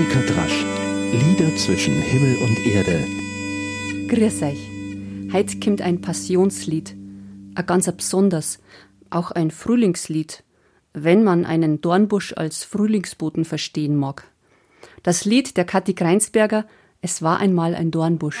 Monika Drasch. Lieder zwischen Himmel und Erde. Grüß euch. Heute kommt ein Passionslied. Ein ganz besonders. Auch ein Frühlingslied. Wenn man einen Dornbusch als Frühlingsboten verstehen mag. Das Lied der Kathi Kreinsberger Es war einmal ein Dornbusch.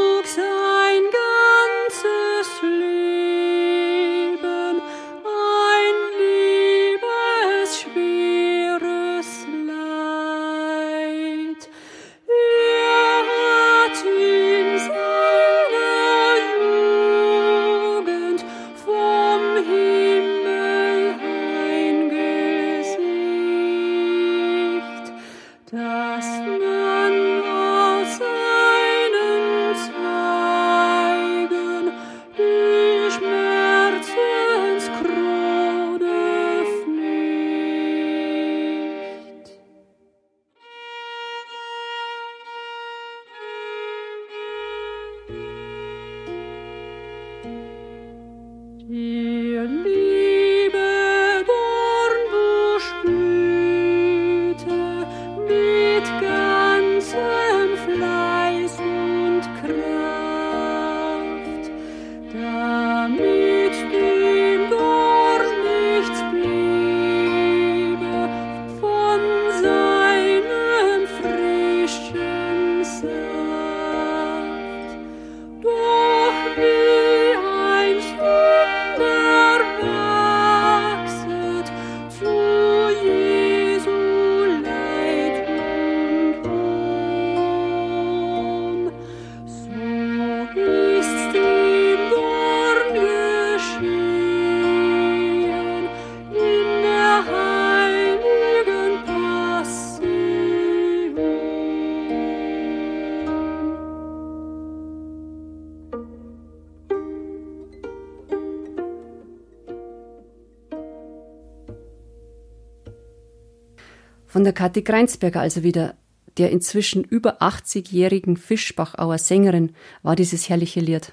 Von der Kathi Greinsberger also wieder, der inzwischen über 80-jährigen Fischbachauer Sängerin, war dieses herrliche Lied.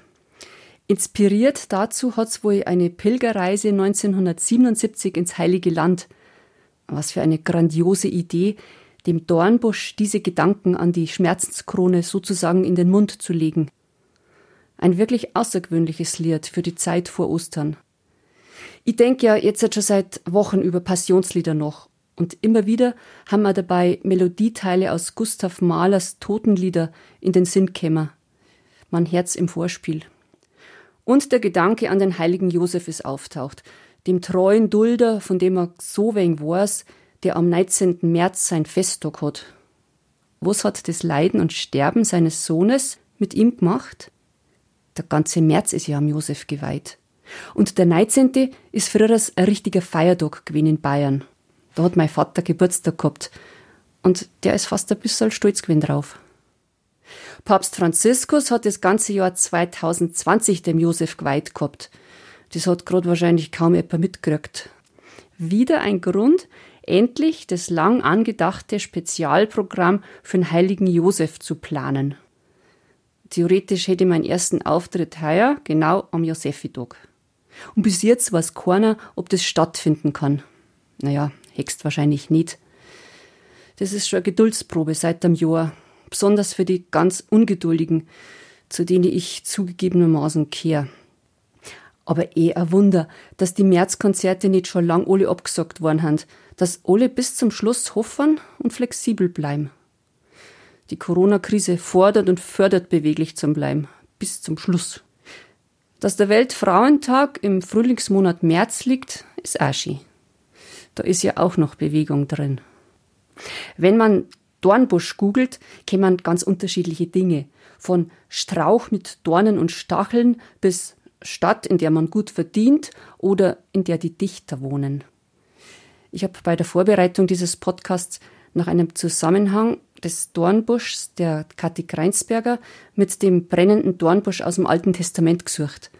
Inspiriert dazu hat's wohl eine Pilgerreise 1977 ins Heilige Land. Was für eine grandiose Idee, dem Dornbusch diese Gedanken an die Schmerzenskrone sozusagen in den Mund zu legen. Ein wirklich außergewöhnliches Lied für die Zeit vor Ostern. Ich denke ja jetzt schon seit Wochen über Passionslieder noch und immer wieder haben wir dabei Melodieteile aus Gustav Mahlers Totenlieder in den Sinn kämmer. Mein Herz im Vorspiel. Und der Gedanke an den heiligen Josef ist auftaucht, dem treuen Dulder, von dem er so wenig weiß, der am 19. März sein Festtag hat. Was hat das Leiden und Sterben seines Sohnes mit ihm gemacht? Der ganze März ist ja am Josef geweiht. Und der 19. ist früher ein richtiger Feiertag gewesen in Bayern. Da hat mein Vater Geburtstag gehabt. Und der ist fast ein bisschen stolz gewesen drauf. Papst Franziskus hat das ganze Jahr 2020 dem Josef geweiht gehabt. Das hat gerade wahrscheinlich kaum jemand mitgekriegt. Wieder ein Grund, endlich das lang angedachte Spezialprogramm für den heiligen Josef zu planen. Theoretisch hätte ich meinen ersten Auftritt heuer genau am Josefitag. Und bis jetzt weiß keiner, ob das stattfinden kann. Naja, Hext wahrscheinlich nicht. Das ist schon eine Geduldsprobe seit dem Jahr, besonders für die ganz Ungeduldigen, zu denen ich zugegebenermaßen kehre. Aber eh ein Wunder, dass die Märzkonzerte nicht schon lang alle abgesagt worden haben, dass alle bis zum Schluss hoffen und flexibel bleiben. Die Corona-Krise fordert und fördert beweglich zum Bleiben, bis zum Schluss. Dass der Weltfrauentag im Frühlingsmonat März liegt, ist auch schön. Da ist ja auch noch Bewegung drin. Wenn man Dornbusch googelt, kennt man ganz unterschiedliche Dinge. Von Strauch mit Dornen und Stacheln bis Stadt, in der man gut verdient oder in der die Dichter wohnen. Ich habe bei der Vorbereitung dieses Podcasts nach einem Zusammenhang des Dornbuschs der Kathi Kreinsberger mit dem brennenden Dornbusch aus dem Alten Testament gesucht.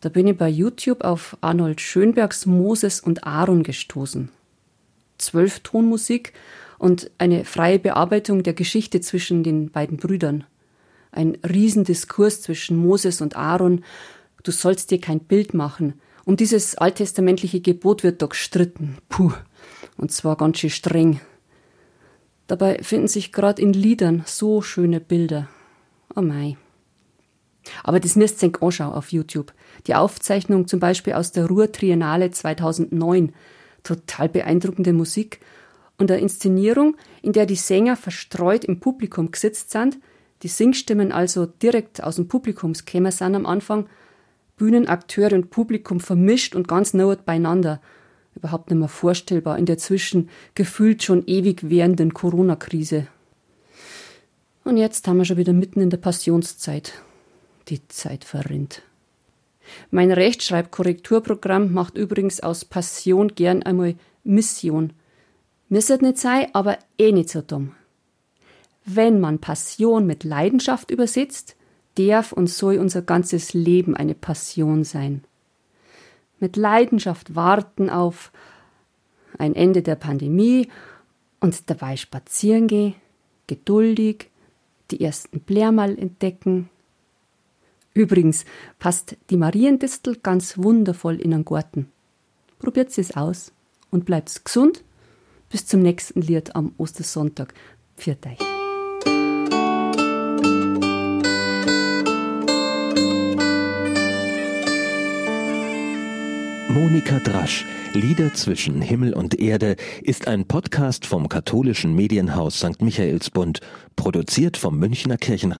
Da bin ich bei YouTube auf Arnold Schönbergs Moses und Aaron gestoßen. Zwölf Tonmusik und eine freie Bearbeitung der Geschichte zwischen den beiden Brüdern. Ein Riesendiskurs zwischen Moses und Aaron. Du sollst dir kein Bild machen. Um dieses alttestamentliche Gebot wird doch gestritten. Puh. Und zwar ganz schön streng. Dabei finden sich gerade in Liedern so schöne Bilder. Oh mei. Aber das müsst ihr anschauen auf YouTube. Die Aufzeichnung zum Beispiel aus der Ruhr Triennale 2009. Total beeindruckende Musik. Und eine Inszenierung, in der die Sänger verstreut im Publikum gesetzt sind, die Singstimmen also direkt aus dem Publikumskämmer sind am Anfang, Bühnenakteure und Publikum vermischt und ganz nah beieinander – überhaupt nicht mehr vorstellbar in der zwischen gefühlt schon ewig währenden Corona-Krise. Und jetzt haben wir schon wieder mitten in der Passionszeit. Die Zeit verrinnt. Mein Rechtschreibkorrekturprogramm macht übrigens aus Passion gern einmal Mission. Müsste nicht sein, aber eh nicht so dumm. Wenn man Passion mit Leidenschaft übersetzt, darf und soll unser ganzes Leben eine Passion sein mit Leidenschaft warten auf ein Ende der Pandemie und dabei spazieren gehen, geduldig, die ersten Blärmal entdecken. Übrigens passt die Mariendistel ganz wundervoll in einen Garten. Probiert es aus und bleibt gesund. Bis zum nächsten Lied am Ostersonntag. Pfiat euch. Monika Drasch, Lieder zwischen Himmel und Erde, ist ein Podcast vom katholischen Medienhaus St. Michaelsbund, produziert vom Münchner Kirchen